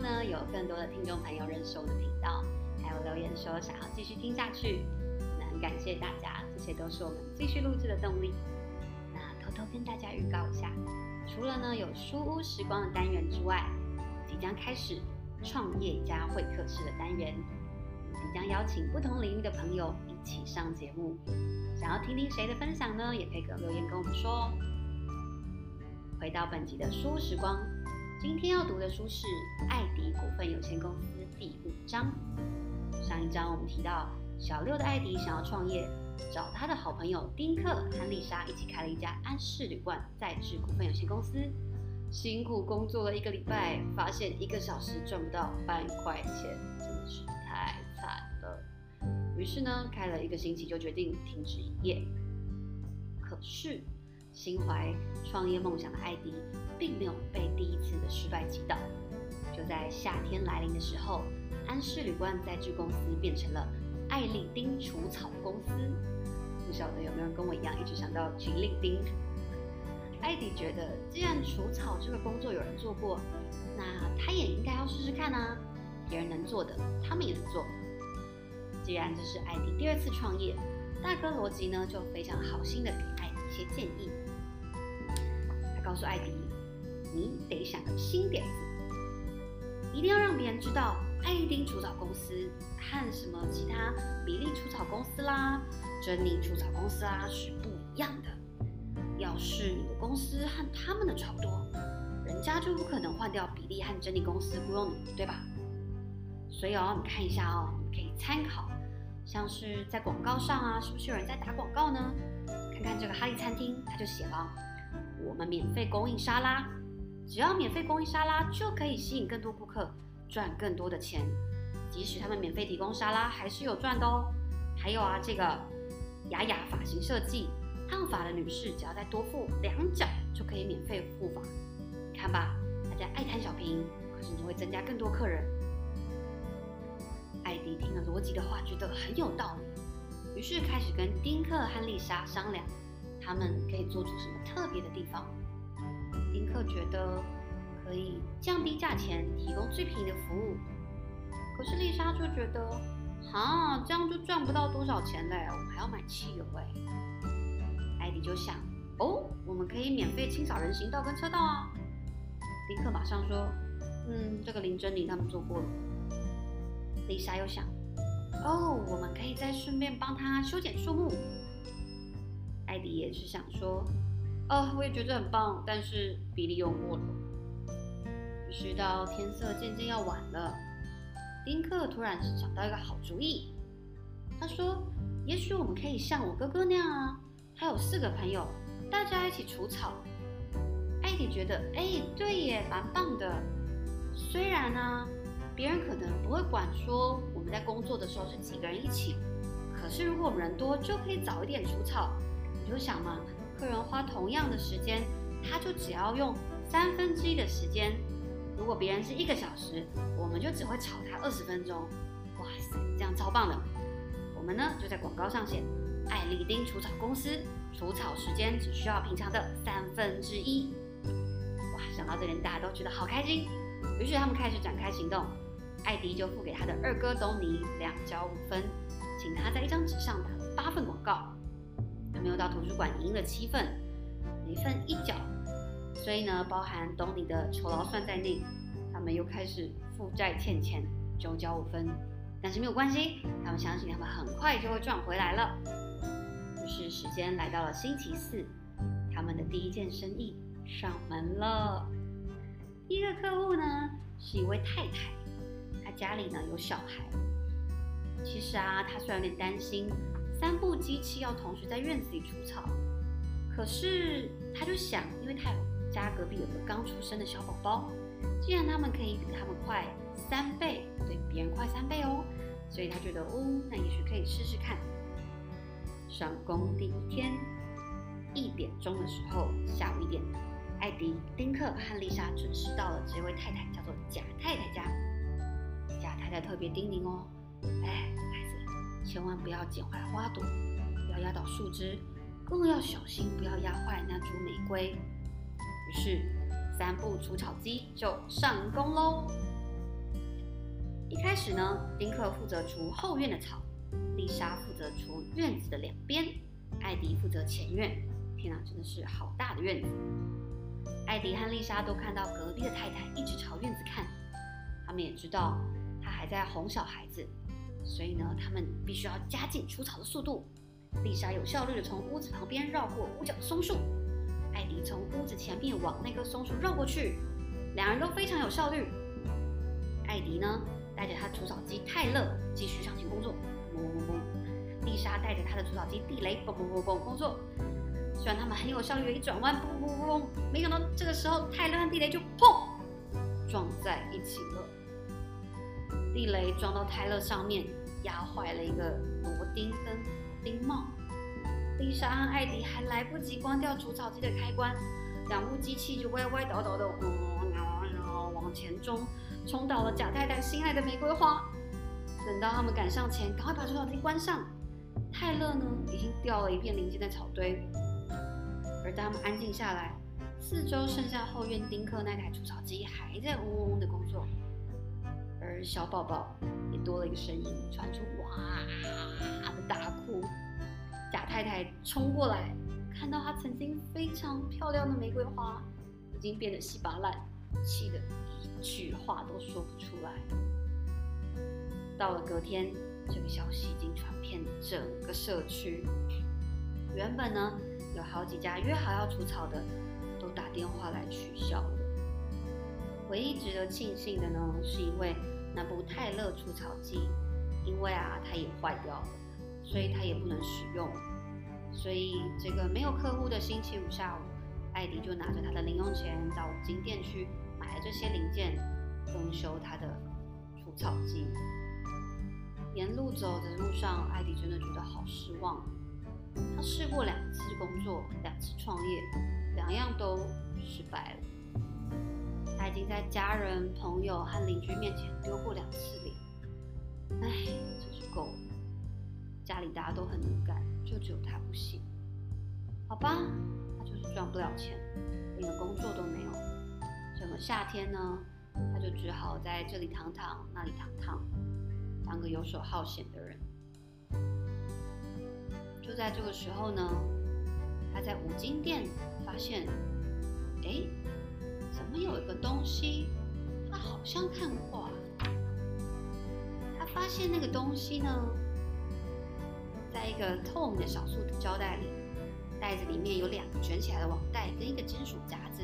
呢，有更多的听众朋友认识我的频道，还有留言说想要继续听下去，那很感谢大家，这些都是我们继续录制的动力。那偷偷跟大家预告一下，除了呢有书屋时光的单元之外，即将开始创业家会客室的单元，即将邀请不同领域的朋友一起上节目。想要听听谁的分享呢？也可以留言跟我们说哦。回到本集的书屋时光。今天要读的书是《艾迪股份有限公司》第五章。上一章我们提到，小六的艾迪想要创业，找他的好朋友丁克和丽莎一起开了一家安室旅馆再制股份有限公司。辛苦工作了一个礼拜，发现一个小时赚不到半块钱，真的是太惨了。于是呢，开了一个星期就决定停止营业。可是，心怀创业梦想的艾迪，并没有被第一次的失败击倒。就在夏天来临的时候，安室旅馆再制公司变成了艾丽丁除草公司。不晓得有没有人跟我一样，一直想到吉利丁？艾迪觉得，既然除草这个工作有人做过，那他也应该要试试看啊！别人能做的，他们也能做。既然这是艾迪第二次创业，大哥罗吉呢就非常好心的给艾迪一些建议。告诉艾迪。你得想个新点子，一定要让别人知道艾丽丁除草公司和什么其他比利除草公司啦、珍妮除草公司啦是不一样的。要是你的公司和他们的差不多，人家就不可能换掉比利和珍妮公司雇佣你，对吧？所以哦，你看一下哦，你可以参考，像是在广告上啊，是不是有人在打广告呢？看看这个哈利餐厅，他就写了：我们免费供应沙拉。只要免费供应沙拉，就可以吸引更多顾客，赚更多的钱。即使他们免费提供沙拉，还是有赚的哦。还有啊，这个雅雅发型设计，烫发的女士只要再多付两角，就可以免费护发。看吧，大家爱贪小便宜，可是你会增加更多客人。艾迪听了罗吉的话，觉得很有道理，于是开始跟丁克和丽莎商量，他们可以做出什么特别的地方。丁克觉得可以降低价钱，提供最便宜的服务。可是丽莎就觉得，哈，这样就赚不到多少钱嘞，我们还要买汽油哎。艾迪就想，哦，我们可以免费清扫人行道跟车道啊。丁克马上说，嗯，这个林珍妮他们做过了。丽莎又想，哦，我们可以再顺便帮他修剪树木。艾迪也是想说。哦，我也觉得很棒，但是比利用过了。于是到天色渐渐要晚了，丁克突然想到一个好主意。他说：“也许我们可以像我哥哥那样啊，他有四个朋友，大家一起除草。”艾迪觉得，哎，对耶，蛮棒的。虽然呢、啊，别人可能不会管说我们在工作的时候是几个人一起，可是如果我们人多，就可以早一点除草。你就想嘛。客人花同样的时间，他就只要用三分之一的时间。如果别人是一个小时，我们就只会吵他二十分钟。哇塞，这样超棒的！我们呢就在广告上写：艾丽丁除草公司除草时间只需要平常的三分之一。哇，想到这里大家都觉得好开心。于是他们开始展开行动。艾迪就付给他的二哥东尼两角五分，请他在一张纸上打八份广告。还没有到图书馆赢了七份，每份一角，所以呢，包含东尼的酬劳算在内，他们又开始负债欠钱，九角五分。但是没有关系，他们相信他们很快就会赚回来了。于是时间来到了星期四，他们的第一件生意上门了。第一个客户呢是一位太太，她家里呢有小孩。其实啊，她虽然有点担心。三部机器要同时在院子里除草，可是他就想，因为他有家隔壁有个刚出生的小宝宝，既然他们可以比他们快三倍，对，别人快三倍哦，所以他觉得哦，那也许可以试试看。上工第一天，一点钟的时候，下午一点，艾迪、丁克和丽莎准时到了这位太太叫做贾太太家。贾太太特别叮咛哦，哎。千万不要剪坏花朵，不要压倒树枝，更要小心不要压坏那株玫瑰。于是，三部除草机就上工喽。一开始呢，丁克负责除后院的草，丽莎负责除院子的两边，艾迪负责前院。天啊，真的是好大的院子！艾迪和丽莎都看到隔壁的太太一直朝院子看，他们也知道她还在哄小孩子，所以呢，他们必须要加紧除草的速度。丽莎有效率地从屋子旁边绕过五角的松树，艾迪从屋子前面往那棵松树绕过去，两人都非常有效率。艾迪呢，带着他除草机泰勒继续上前工作，嘣嘣嘣；丽莎带着他的除草机地雷，嘣嘣嘣嘣工作。虽然他们很有效率的一转弯，嘣嘣嘣嘣，没想到这个时候泰勒和地雷就砰撞在一起了。地雷撞到泰勒上面，压坏了一个螺钉跟钉帽。丽莎和艾迪还来不及关掉除草机的开关，两部机器就歪歪倒倒的，嗯，然后往前冲，冲倒了贾太太心爱的玫瑰花。等到他们赶上前，赶快把除草机关上。泰勒呢，已经掉了一片零件在草堆。而当他们安静下来，四周剩下后院丁克那台除草机还在嗡嗡嗡的工作，而小宝宝也多了一个声音传出哇的大哭。贾太太冲过来，看到她曾经非常漂亮的玫瑰花已经变得稀巴烂，气得一句话都说不出来。到了隔天，这个消息已经传遍整个社区。原本呢，有好几家约好要除草的，都打电话来取消了。唯一值得庆幸的呢，是因为那部泰勒除草机，因为啊，它也坏掉了，所以它也不能使用。所以这个没有客户的星期五下午，艾迪就拿着他的零用钱到五金店去买了这些零件，更修他的除草机。沿路走的路上，艾迪真的觉得好失望。他试过两次工作，两次创业，两样都失败了。他已经在家人、朋友和邻居面前丢过两次脸。唉，真是够了。家里大家都很能干，就只有他不行。好吧，他就是赚不了钱，连个工作都没有。整个夏天呢，他就只好在这里躺躺，那里躺躺，当个游手好闲的人。就在这个时候呢，他在五金店发现，哎，怎么有一个东西，他好像看过啊。他发现那个东西呢，在一个透明的小塑胶袋里，袋子里面有两个卷起来的网袋跟一个金属夹子，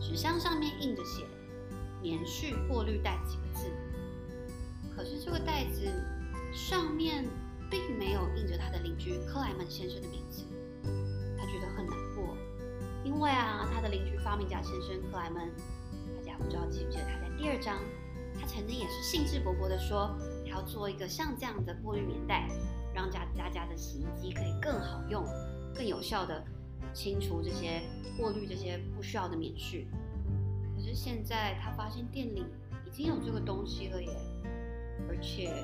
纸箱上面印着写“棉絮过滤袋”几个字，可是这个袋子上面。并没有印着他的邻居克莱门先生的名字，为啊，他的邻居发明家先生克莱门，大家不知道记不记得他在第二章，他曾经也是兴致勃勃的说，他要做一个像这样的过滤棉袋，让家大家的洗衣机可以更好用、更有效地清除这些过滤这些不需要的棉絮。可是现在他发现店里已经有这个东西了耶，而且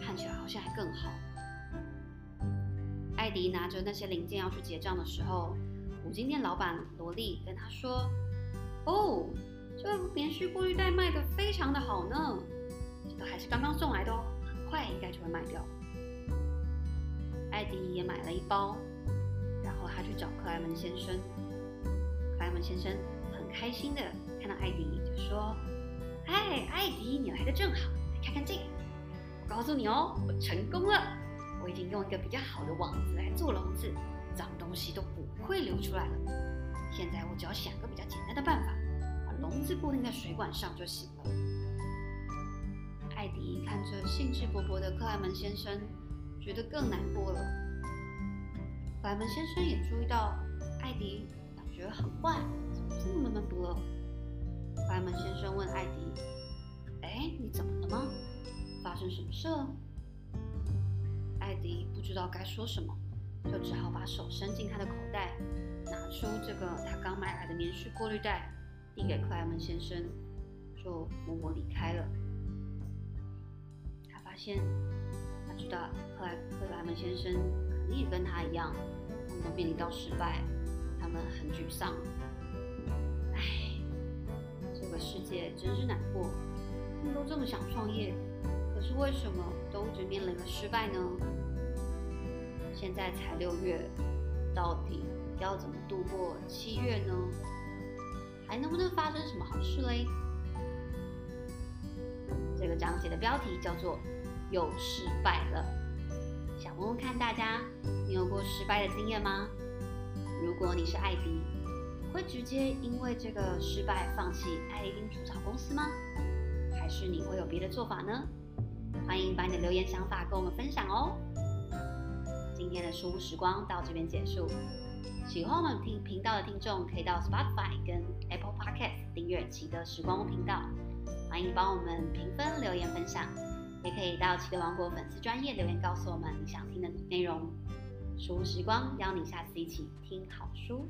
看起来好像还更好。艾迪拿着那些零件要去结账的时候，五金店老板罗莉跟他说：“哦，这个棉絮过滤袋卖的非常的好呢，这个还是刚刚送来的哦，很快应该就会卖掉。”艾迪也买了一包，然后他去找克莱门先生。克莱门先生很开心的看到艾迪，就说：“嗨，艾迪，你来的正好，来看看这个。我告诉你哦，我成功了。”我已经用一个比较好的网子来做笼子，脏东西都不会流出来了。现在我只要想个比较简单的办法，把笼子固定在水管上就行了。艾迪看着兴致勃勃的克莱门先生，觉得更难过了。克莱门先生也注意到艾迪感觉很坏，怎么这么闷闷不乐？克莱门先生问艾迪：“哎，你怎么了吗？发生什么事了？”艾迪不知道该说什么，就只好把手伸进他的口袋，拿出这个他刚买来的棉絮过滤袋，递给克莱门先生，就默默离开了。他发现，他知道克莱克莱门先生肯定也跟他一样，他们都面临到失败，他们很沮丧。唉，这个世界真是难过，他们都这么想创业，可是为什么都一直面临了失败呢？现在才六月，到底要怎么度过七月呢？还能不能发生什么好事嘞？这个章节的标题叫做“又失败了”。想问问看大家，你有过失败的经验吗？如果你是艾迪，会直接因为这个失败放弃艾丁除草公司吗？还是你会有别的做法呢？欢迎把你的留言想法跟我们分享哦。今天的书屋时光到这边结束。喜欢我们听频道的听众，可以到 Spotify 跟 Apple Podcast 订阅奇德时光屋频道。欢迎帮我们评分、留言、分享，也可以到奇德王国粉丝专页留言告诉我们你想听的内容。书屋时光邀你下次一起听好书。